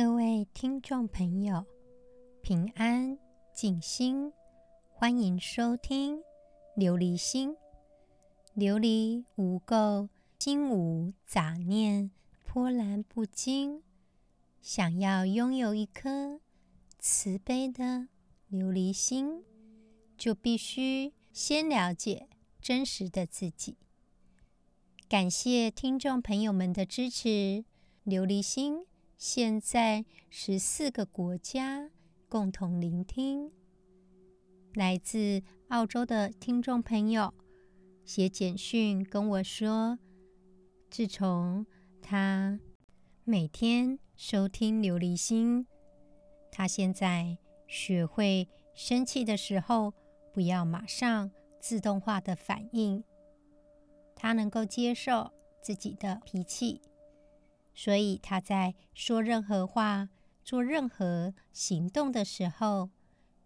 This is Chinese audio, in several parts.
各位听众朋友，平安静心，欢迎收听琉璃心。琉璃无垢，心无杂念，波澜不惊。想要拥有一颗慈悲的琉璃心，就必须先了解真实的自己。感谢听众朋友们的支持，琉璃心。现在十四个国家共同聆听。来自澳洲的听众朋友写简讯跟我说，自从他每天收听琉璃心，他现在学会生气的时候不要马上自动化的反应，他能够接受自己的脾气。所以他在说任何话、做任何行动的时候，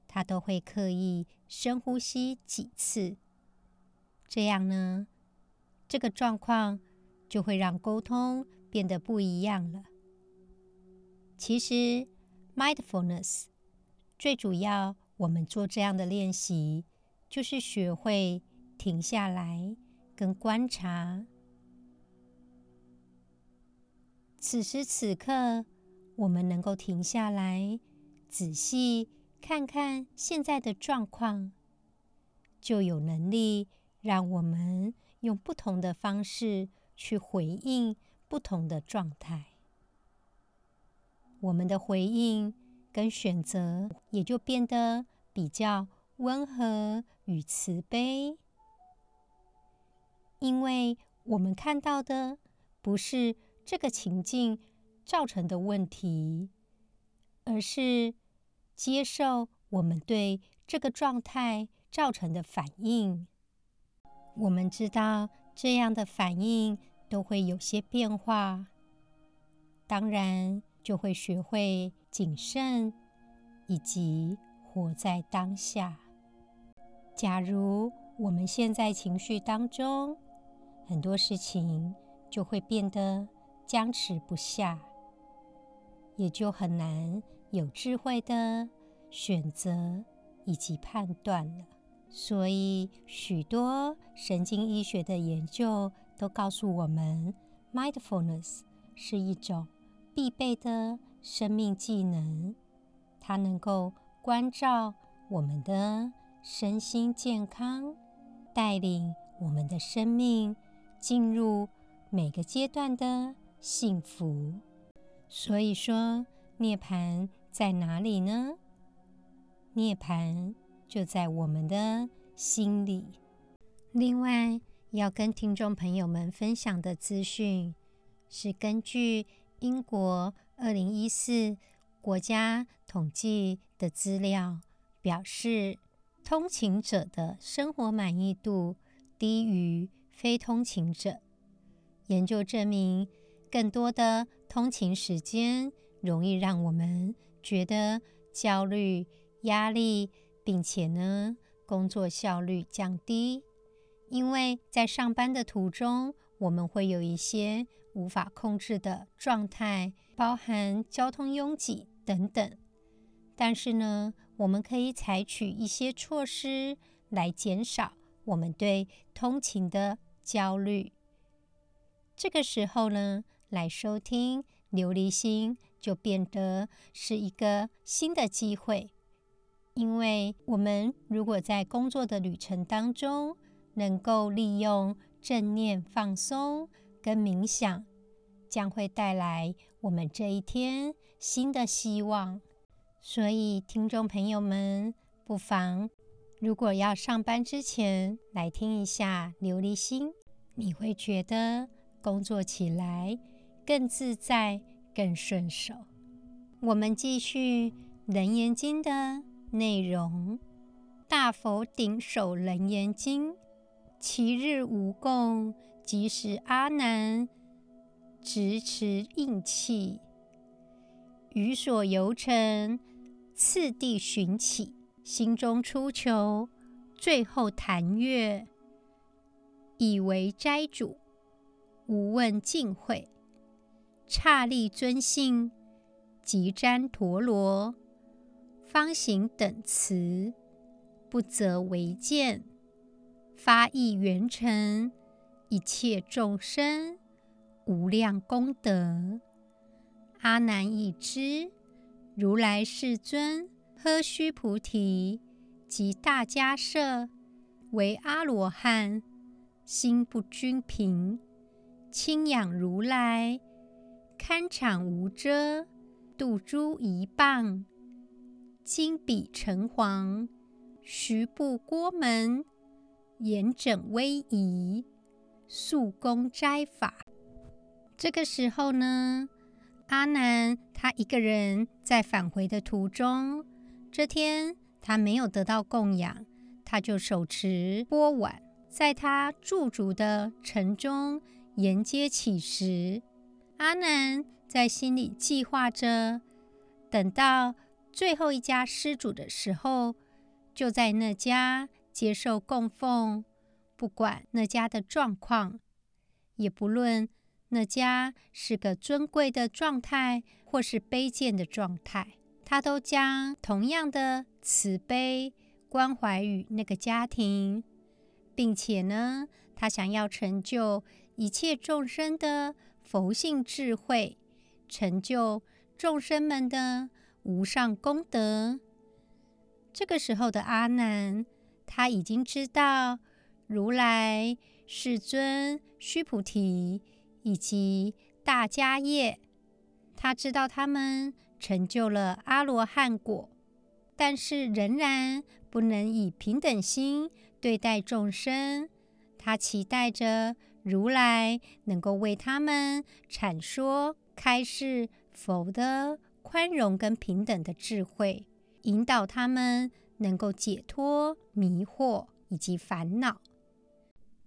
他都会刻意深呼吸几次。这样呢，这个状况就会让沟通变得不一样了。其实，mindfulness 最主要，我们做这样的练习，就是学会停下来跟观察。此时此刻，我们能够停下来，仔细看看现在的状况，就有能力让我们用不同的方式去回应不同的状态。我们的回应跟选择也就变得比较温和与慈悲，因为我们看到的不是。这个情境造成的问题，而是接受我们对这个状态造成的反应。我们知道这样的反应都会有些变化，当然就会学会谨慎以及活在当下。假如我们现在情绪当中，很多事情就会变得。僵持不下，也就很难有智慧的选择以及判断了。所以，许多神经医学的研究都告诉我们，mindfulness 是一种必备的生命技能，它能够关照我们的身心健康，带领我们的生命进入每个阶段的。幸福，所以说涅槃在哪里呢？涅槃就在我们的心里。另外，要跟听众朋友们分享的资讯是根据英国二零一四国家统计的资料表示，通勤者的生活满意度低于非通勤者。研究证明。更多的通勤时间容易让我们觉得焦虑、压力，并且呢，工作效率降低。因为在上班的途中，我们会有一些无法控制的状态，包含交通拥挤等等。但是呢，我们可以采取一些措施来减少我们对通勤的焦虑。这个时候呢，来收听琉璃心，就变得是一个新的机会。因为我们如果在工作的旅程当中，能够利用正念放松跟冥想，将会带来我们这一天新的希望。所以，听众朋友们，不妨如果要上班之前来听一下琉璃心，你会觉得工作起来。更自在，更顺手。我们继续《楞严经》的内容。大佛顶首楞严经，其日无供，即使阿难执持应器，于所游城，次第寻起，心中初求，最后弹阅，以为斋主，无问尽会。刹利尊幸，毘旃陀罗，方行等词，不择为见，发意圆成一切众生无量功德。阿难已知，如来世尊喝须菩提及大迦舍为阿罗汉，心不均平，亲仰如来，堪场无遮，度诸一棒，金笔橙黄，徐步郭门，严整威仪，肃恭斋法。这个时候呢，阿难他一个人在返回的途中，这天他没有得到供养，他就手持钵碗，在他驻足的城中沿街乞食。阿难在心里计划着，等到最后一家施主的时候，就在那家接受供奉。不管那家的状况，也不论那家是个尊贵的状态，或是卑贱的状态，他都将同样的慈悲关怀于那个家庭，并且呢，他想要成就一切众生的。佛性智慧，成就众生们的无上功德。这个时候的阿难，他已经知道如来世尊须菩提以及大迦叶，他知道他们成就了阿罗汉果，但是仍然不能以平等心对待众生。他期待着。如来能够为他们阐说开示佛的宽容跟平等的智慧，引导他们能够解脱迷惑以及烦恼。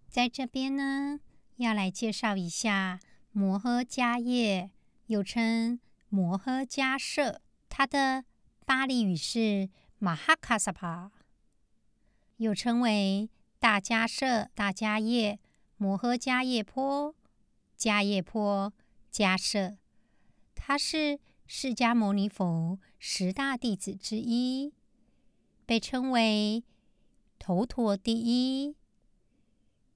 在这边呢，要来介绍一下摩诃迦叶，又称摩诃迦叶，他的巴利语是马哈卡萨帕，又称为大迦叶、大迦叶。摩诃迦叶波、迦叶波、迦舍，他是释迦牟尼佛十大弟子之一，被称为头陀第一。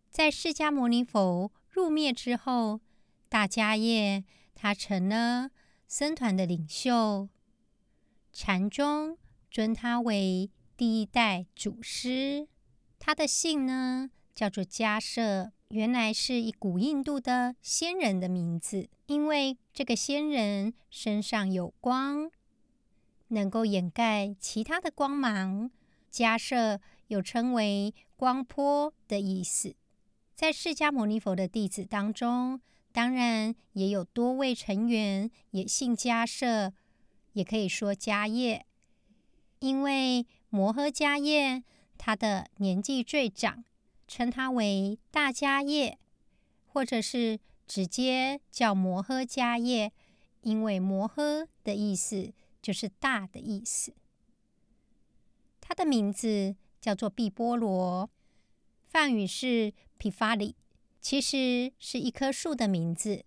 在释迦牟尼佛入灭之后，大迦叶他成了僧团的领袖，禅宗尊他为第一代祖师。他的姓呢，叫做迦舍。原来是一古印度的仙人的名字，因为这个仙人身上有光，能够掩盖其他的光芒。迦叶又称为光波的意思。在释迦牟尼佛的弟子当中，当然也有多位成员也姓迦叶，也可以说迦叶，因为摩诃迦叶他的年纪最长。称它为大迦叶，或者是直接叫摩诃迦叶，因为摩诃的意思就是大的意思。它的名字叫做毕波罗，梵语是毗法里，其实是一棵树的名字，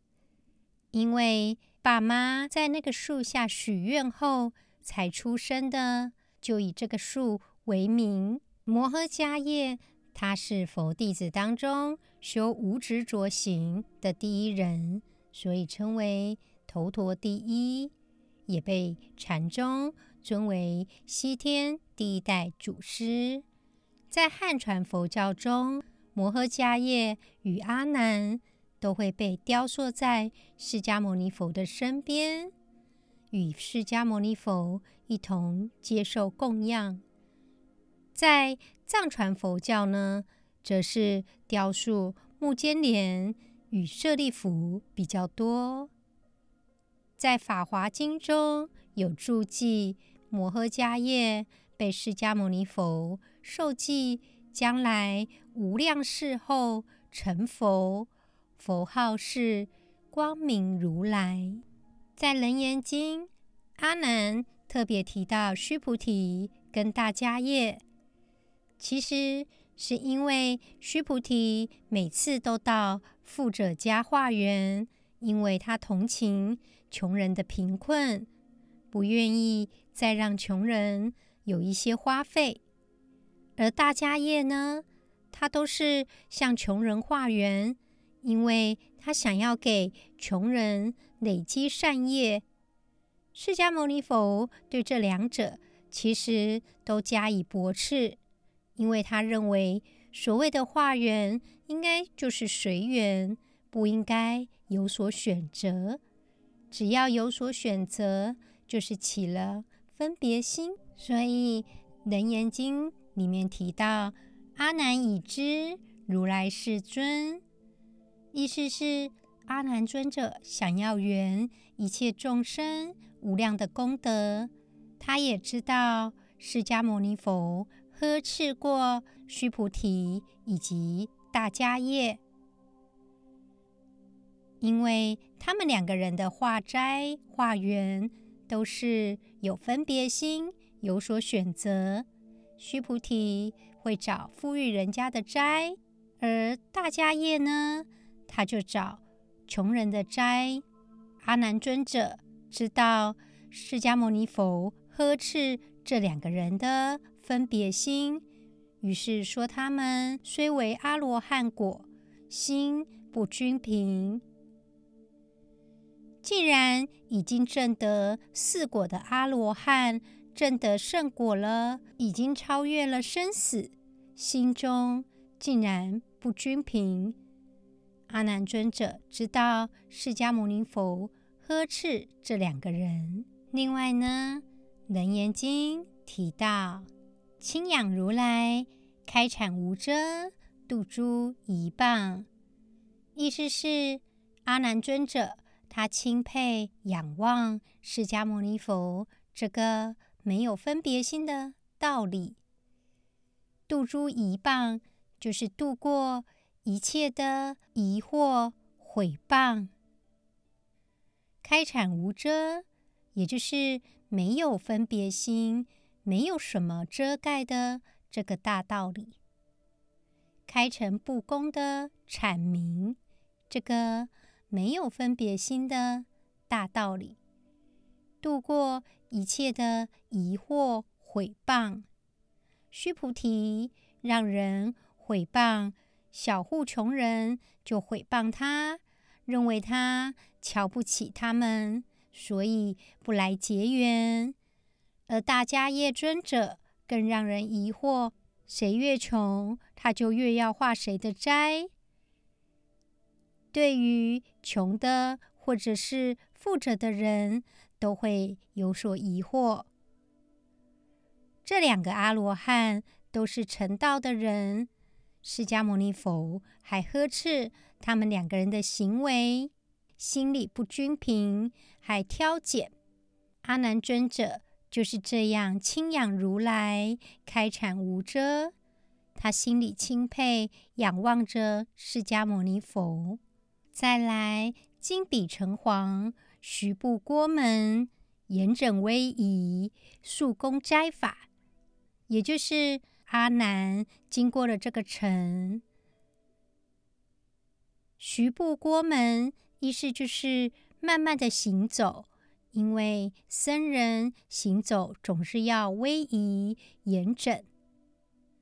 因为爸妈在那个树下许愿后才出生的，就以这个树为名。摩诃迦叶。他是佛弟子当中修无执着行的第一人，所以称为头陀第一，也被禅宗尊为西天第一代祖师。在汉传佛教中，摩诃迦叶与阿难都会被雕塑在释迦牟尼佛的身边，与释迦牟尼佛一同接受供养。在藏传佛教呢，则是雕塑目犍连与舍利弗比较多。在《法华经》中有注记，摩诃迦叶被释迦牟尼佛授记，将来无量世后成佛，佛号是光明如来。在《楞严经》，阿难特别提到须菩提跟大迦叶。其实是因为须菩提每次都到富者家化缘，因为他同情穷人的贫困，不愿意再让穷人有一些花费。而大迦叶呢，他都是向穷人化缘，因为他想要给穷人累积善业。释迦牟尼佛对这两者其实都加以驳斥，因为他认为所谓的化缘应该就是随缘，不应该有所选择。只要有所选择，就是起了分别心。所以《楞严经》里面提到：“阿难已知如来世尊”，意思是阿难尊者想要圆一切众生。无量的功德，他也知道释迦牟尼佛呵斥过须菩提以及大迦叶，因为他们两个人的化斋化缘都是有分别心，有所选择。须菩提会找富裕人家的斋，而大迦叶呢，他就找穷人的斋。阿难尊者。知道释迦牟尼佛呵斥这两个人的分别心，于是说他们虽为阿罗汉果，心不均平。既然已经证得四果的阿罗汉，证得圣果了，已经超越了生死，心中竟然不均平。阿难尊者知道释迦牟尼佛。呵斥这两个人。另外呢，《楞严经》提到，钦仰如来开阐无遮，度诸疑缚。意思是阿难尊者他钦佩仰望释迦牟尼佛这个没有分别心的道理，度诸疑棒，就是度过一切的疑惑毁谤。开阐无遮，也就是没有分别心，没有什么遮盖的这个大道理。开诚布公的阐明这个没有分别心的大道理，度过一切的疑惑毁谤。须菩提，让人毁谤小户穷人，就毁谤他。认为他瞧不起他们，所以不来结缘。而大迦叶尊者更让人疑惑：谁越穷，他就越要化谁的斋。对于穷的或者是富者的人，都会有所疑惑。这两个阿罗汉都是成道的人，释迦牟尼佛还呵斥。他们两个人的行为，心里不均平，还挑拣。阿难尊者就是这样钦仰如来，开阐无遮。他心里钦佩，仰望着释迦牟尼佛。再来，金笔成黄，徐步郭门，严整威仪，速攻斋法。也就是阿难经过了这个城。徐步郭门，意思就是慢慢的行走，因为僧人行走总是要威仪严整。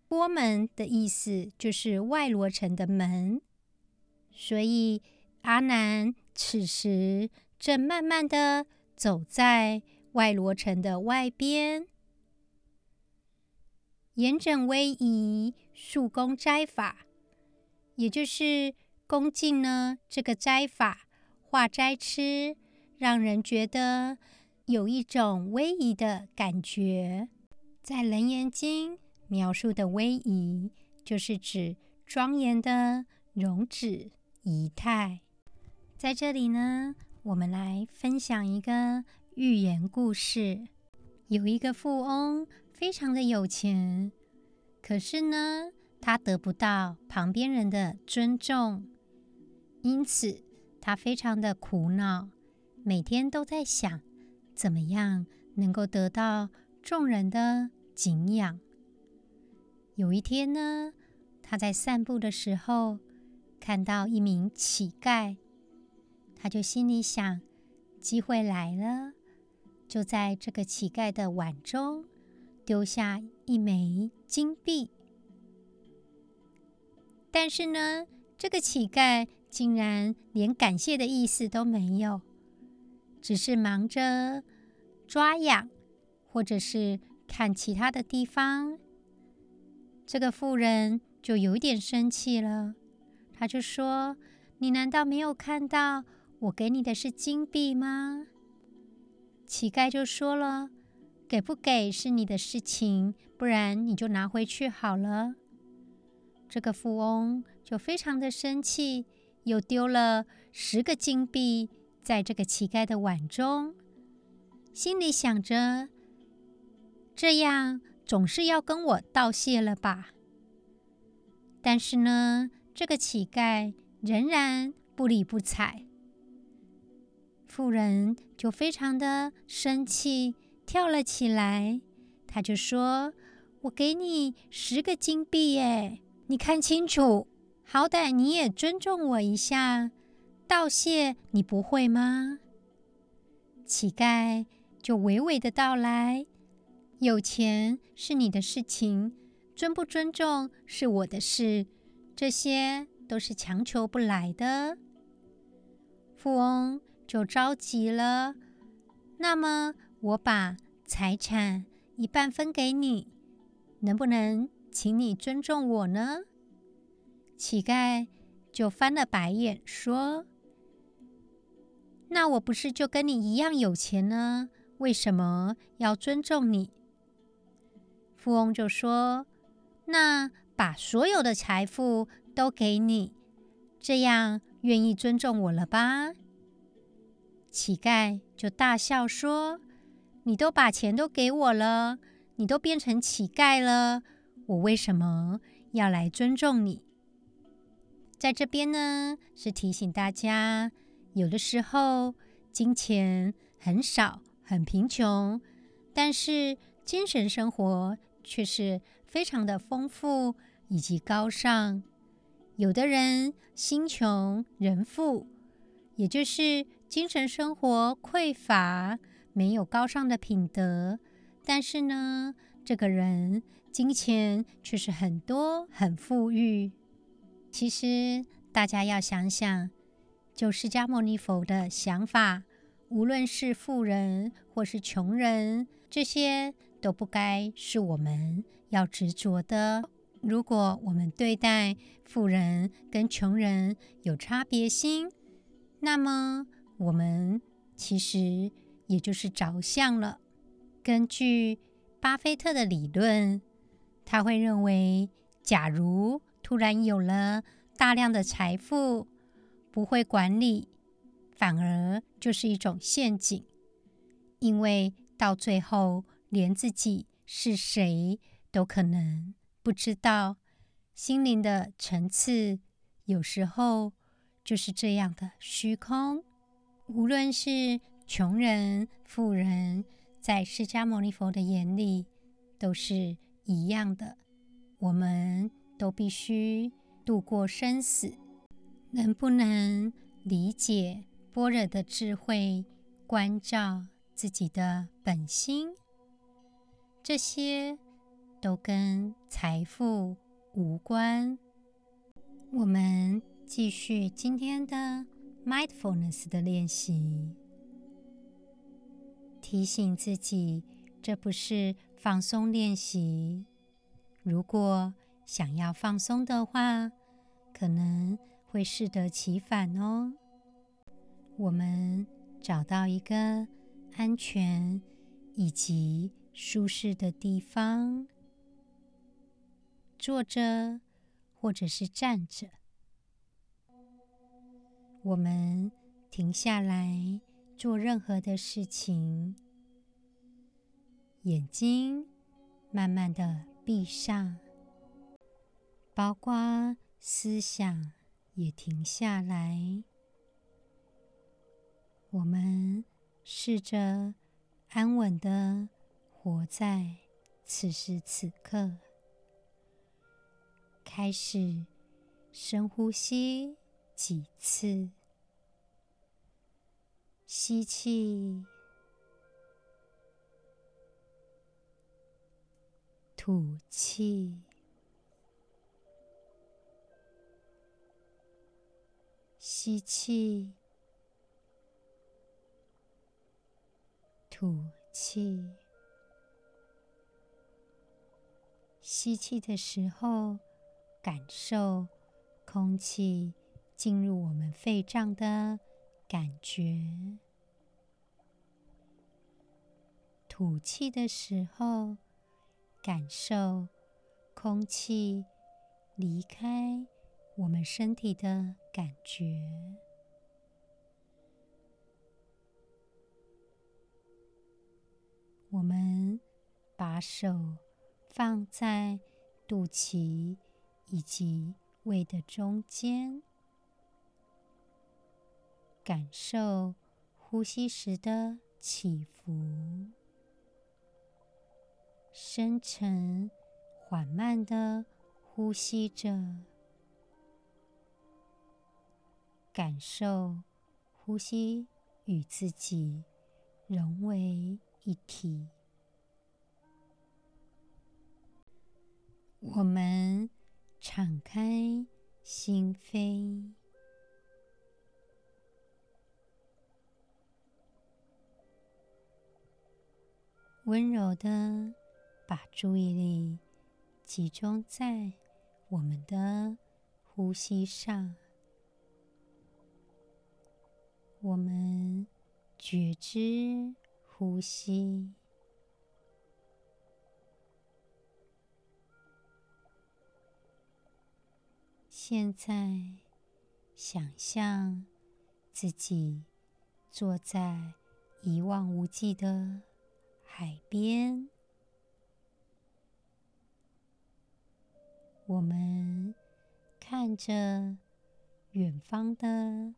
波门的意思就是外罗城的门，所以阿难此时正慢慢的走在外罗城的外边，严整威仪，速攻斋法，也就是。恭敬呢，这个斋法化斋吃，让人觉得有一种威仪的感觉。在《楞严经》描述的威仪，就是指庄严的容止仪态。在这里呢，我们来分享一个寓言故事。有一个富翁，非常的有钱，可是呢，他得不到旁边人的尊重。因此，他非常的苦恼，每天都在想，怎么样能够得到众人的敬仰。有一天呢，他在散步的时候，看到一名乞丐，他就心里想：机会来了，就在这个乞丐的碗中丢下一枚金币。但是呢，这个乞丐竟然连感谢的意思都没有，只是忙着抓痒，或者是看其他的地方。这个妇人就有点生气了，他就说：“你难道没有看到我给你的是金币吗？”乞丐就说了：“给不给是你的事情，不然你就拿回去好了。”这个富翁就非常的生气，又丢了十个金币在这个乞丐的碗中，心里想着：这样总是要跟我道谢了吧？但是呢，这个乞丐仍然不理不睬。妇人就非常的生气，跳了起来，他就说：“我给你十个金币耶！”你看清楚，好歹你也尊重我一下，道谢你不会吗？乞丐就娓娓的道来：有钱是你的事情，尊不尊重是我的事，这些都是强求不来的。富翁就着急了，那么我把财产一半分给你，能不能？请你尊重我呢？乞丐就翻了白眼说：“那我不是就跟你一样有钱呢？为什么要尊重你？”富翁就说：“那把所有的财富都给你，这样愿意尊重我了吧？”乞丐就大笑说：“你都把钱都给我了，你都变成乞丐了。”我为什么要来尊重你？在这边呢，是提醒大家，有的时候金钱很少、很贫穷，但是精神生活却是非常的丰富以及高尚。有的人心穷人富，也就是精神生活匮乏，没有高尚的品德，但是呢，这个人。金钱却是很多，很富裕。其实大家要想想，就释迦牟尼佛的想法，无论是富人或是穷人，这些都不该是我们要执着的。如果我们对待富人跟穷人有差别心，那么我们其实也就是着相了。根据巴菲特的理论。他会认为，假如突然有了大量的财富，不会管理，反而就是一种陷阱，因为到最后连自己是谁都可能不知道。心灵的层次有时候就是这样的虚空。无论是穷人、富人，在释迦牟尼佛的眼里都是。一样的，我们都必须度过生死。能不能理解般若的智慧，关照自己的本心，这些都跟财富无关。我们继续今天的 mindfulness 的练习，提醒自己，这不是。放松练习，如果想要放松的话，可能会适得其反哦。我们找到一个安全以及舒适的地方，坐着或者是站着，我们停下来做任何的事情。眼睛慢慢的闭上，包括思想也停下来。我们试着安稳的活在此时此刻。开始深呼吸几次。吸气吐气。吸气，吐气。吸气的时候，感受空气进入我们肺脏的感觉；吐气的时候，感受空气离开我们身体的感觉。我们把手放在肚脐以及胃的中间，感受呼吸时的起伏。深沉、缓慢的呼吸着，感受呼吸与自己融为一体。我们敞开心扉，温柔的。把注意力集中在我们的呼吸上，我们觉知呼吸，现在想象自己坐在一望无际的海边。我们看着远方的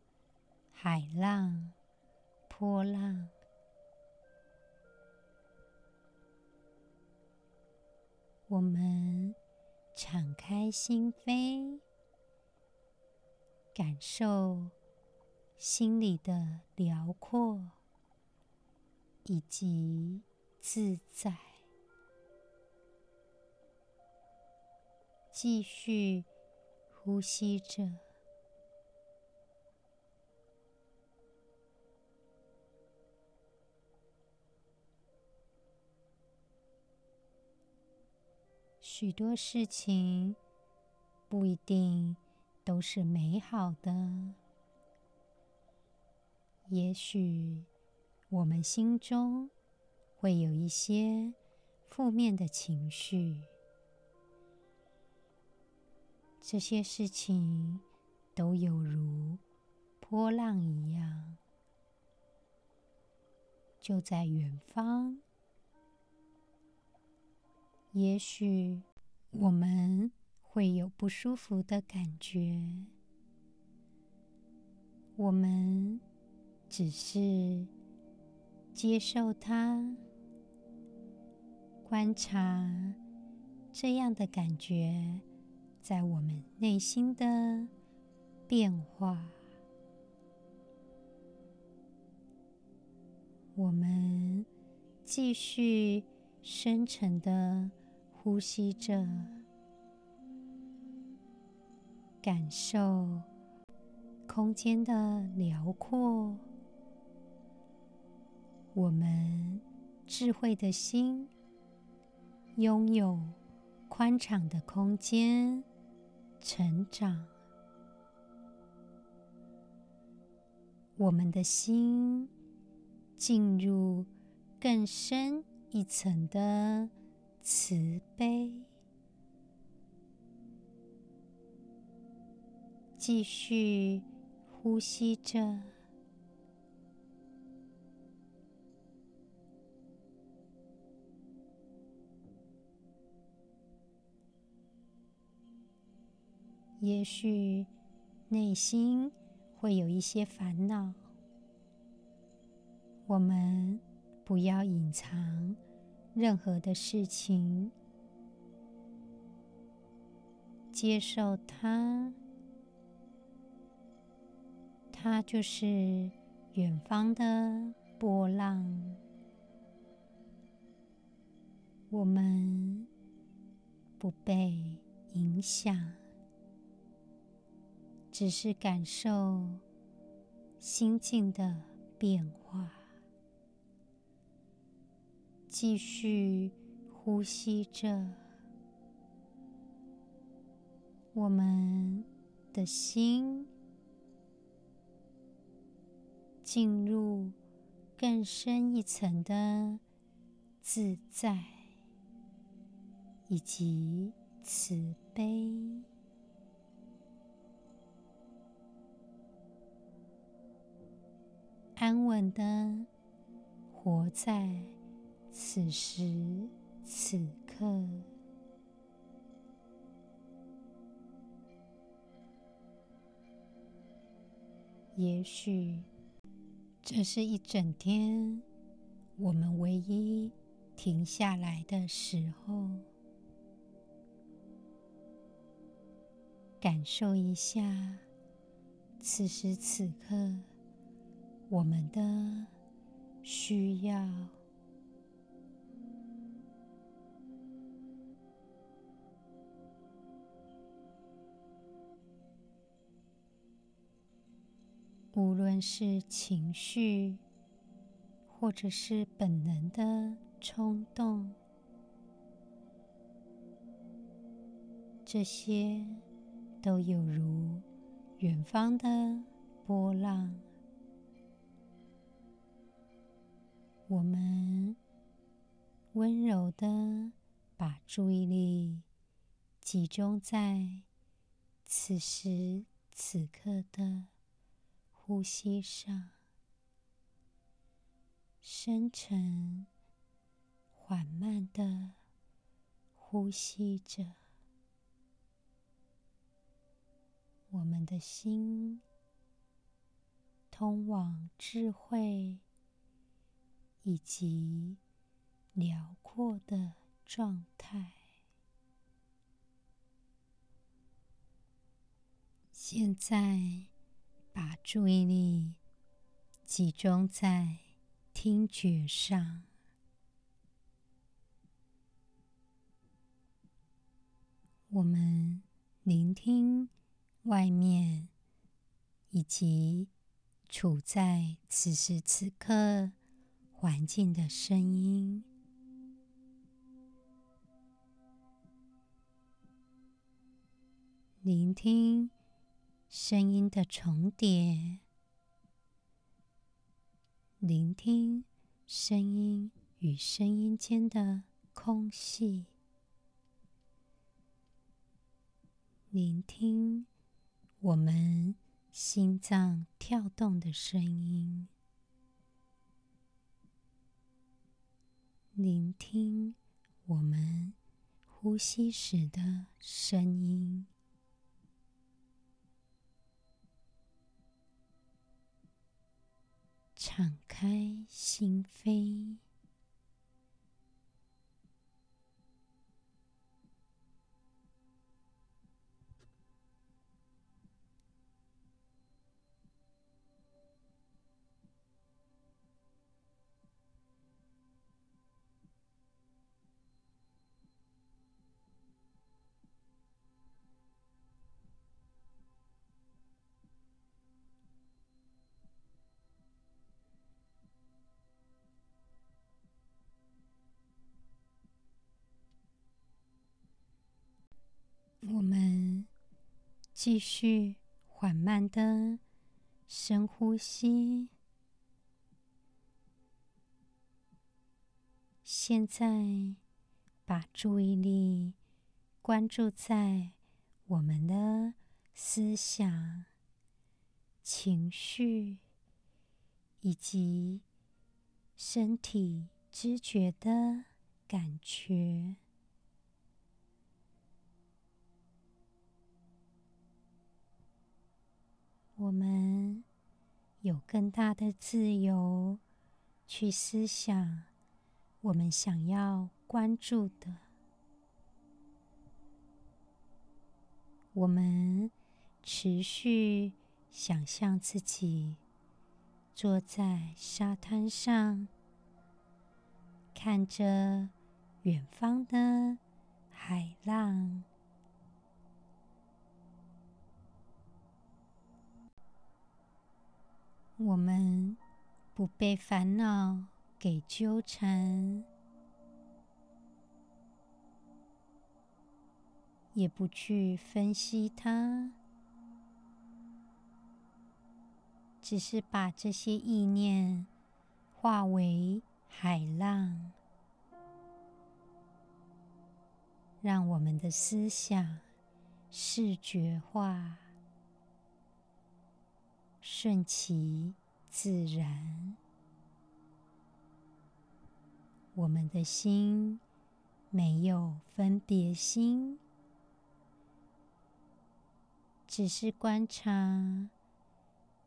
海浪、波浪，我们敞开心扉，感受心里的辽阔以及自在。继续呼吸着，许多事情不一定都是美好的，也许我们心中会有一些负面的情绪。这些事情都有如波浪一样，就在远方。也许我们会有不舒服的感觉，我们只是接受它，观察这样的感觉。在我们内心的变化，我们继续深沉的呼吸着，感受空间的辽阔。我们智慧的心拥有宽敞的空间。成长，我们的心进入更深一层的慈悲，继续呼吸着。也许内心会有一些烦恼，我们不要隐藏任何的事情，接受它，它就是远方的波浪，我们不被影响，只是感受心境的变化，继续呼吸着，我们的心进入更深一层的自在以及慈悲，安稳的活在此时此刻。也许这是一整天我们唯一停下来的时候，感受一下此时此刻我们的需要。无论是情绪，或者是本能的冲动，这些都有如远方的波浪。我们温柔的把注意力集中在此时此刻的。呼吸上，深沉、缓慢的呼吸着，我们的心通往智慧以及辽阔的状态。现在。把注意力集中在听觉上，我们聆听外面以及处在此时此刻环境的声音，聆听。声音的重叠，聆听声音与声音间的空隙，聆听我们心脏跳动的声音，聆听我们呼吸时的声音。敞开心扉。继续缓慢的深呼吸。现在，把注意力关注在我们的思想、情绪以及身体知觉的感觉。我们有更大的自由去思想我们想要关注的。我们持续想象自己坐在沙滩上，看着远方的海浪。我们不被烦恼给纠缠，也不去分析它，只是把这些意念化为海浪，让我们的思想视觉化。顺其自然，我们的心没有分别心，只是观察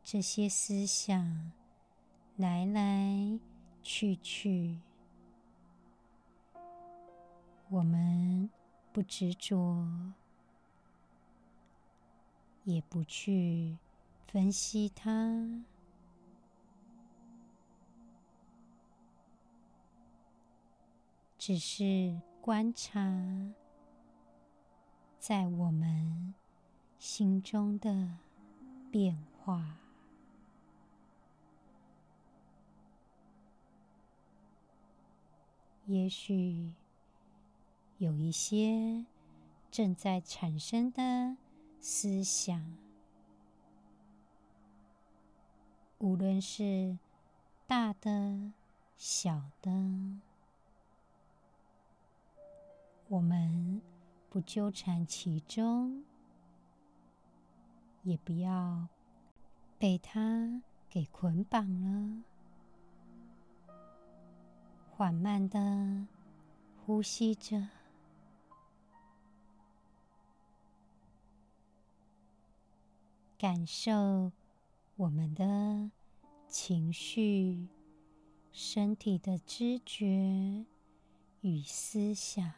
这些思想来来去去，我们不执着，也不去。分析它，只是观察在我们心中的变化。也许有一些正在产生的思想。无论是大的、小的，我们不纠缠其中，也不要被它给捆绑了。缓慢的呼吸着，感受。我们的情绪、身体的知觉与思想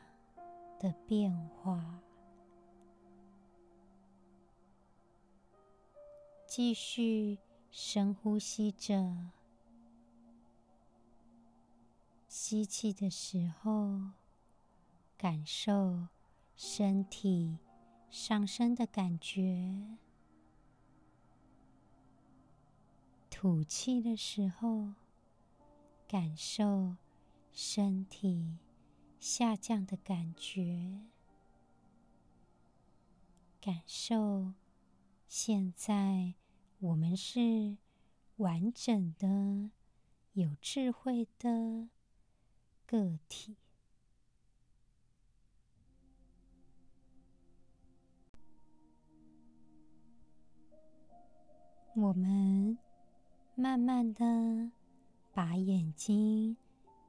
的变化，继续深呼吸着。吸气的时候，感受身体上升的感觉。吐气的时候，感受身体下降的感觉，感受现在我们是完整的、有智慧的个体。我们。慢慢的把眼睛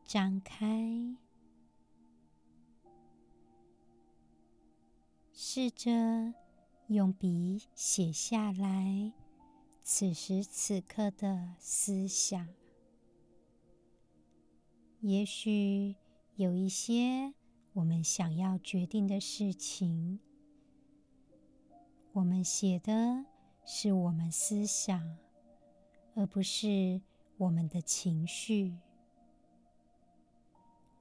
张开，试着用笔写下来此时此刻的思想。也许有一些我们想要决定的事情，我们写的是我们思想。而不是我们的情绪，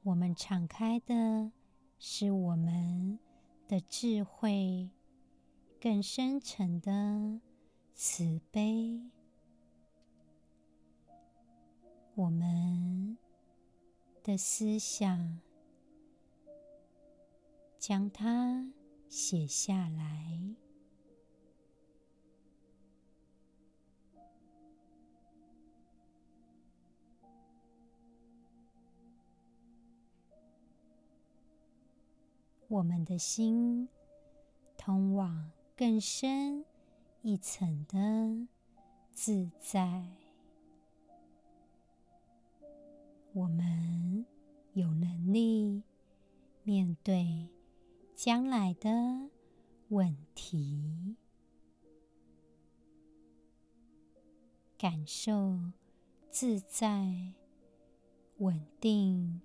我们敞开的是我们的智慧，更深沉的慈悲。我们的思想，将它写下来。我们的心通往更深一层的自在。我们有能力面对将来的问题，感受自在、稳定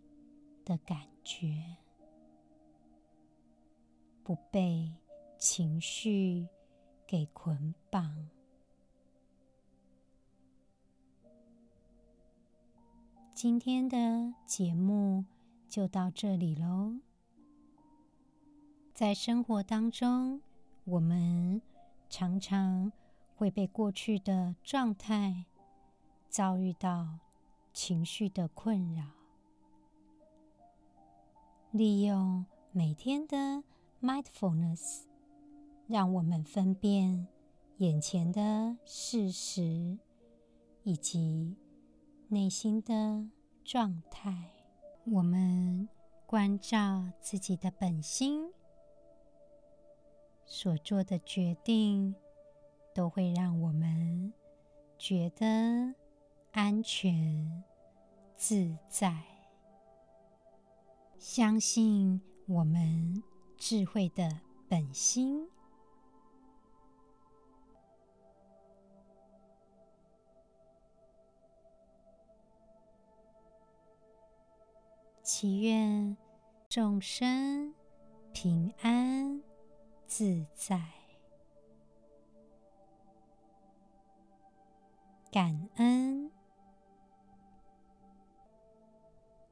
的感觉。不被情绪给捆绑。今天的节目就到这里喽。在生活当中，我们常常会被过去的状态遭遇到情绪的困扰。利用每天的 mindfulness，让我们分辨眼前的事实以及内心的状态。我们关照自己的本心。所做的决定都会让我们觉得安全自在。相信我们智慧的本心，祈愿众生平安。自在，感恩。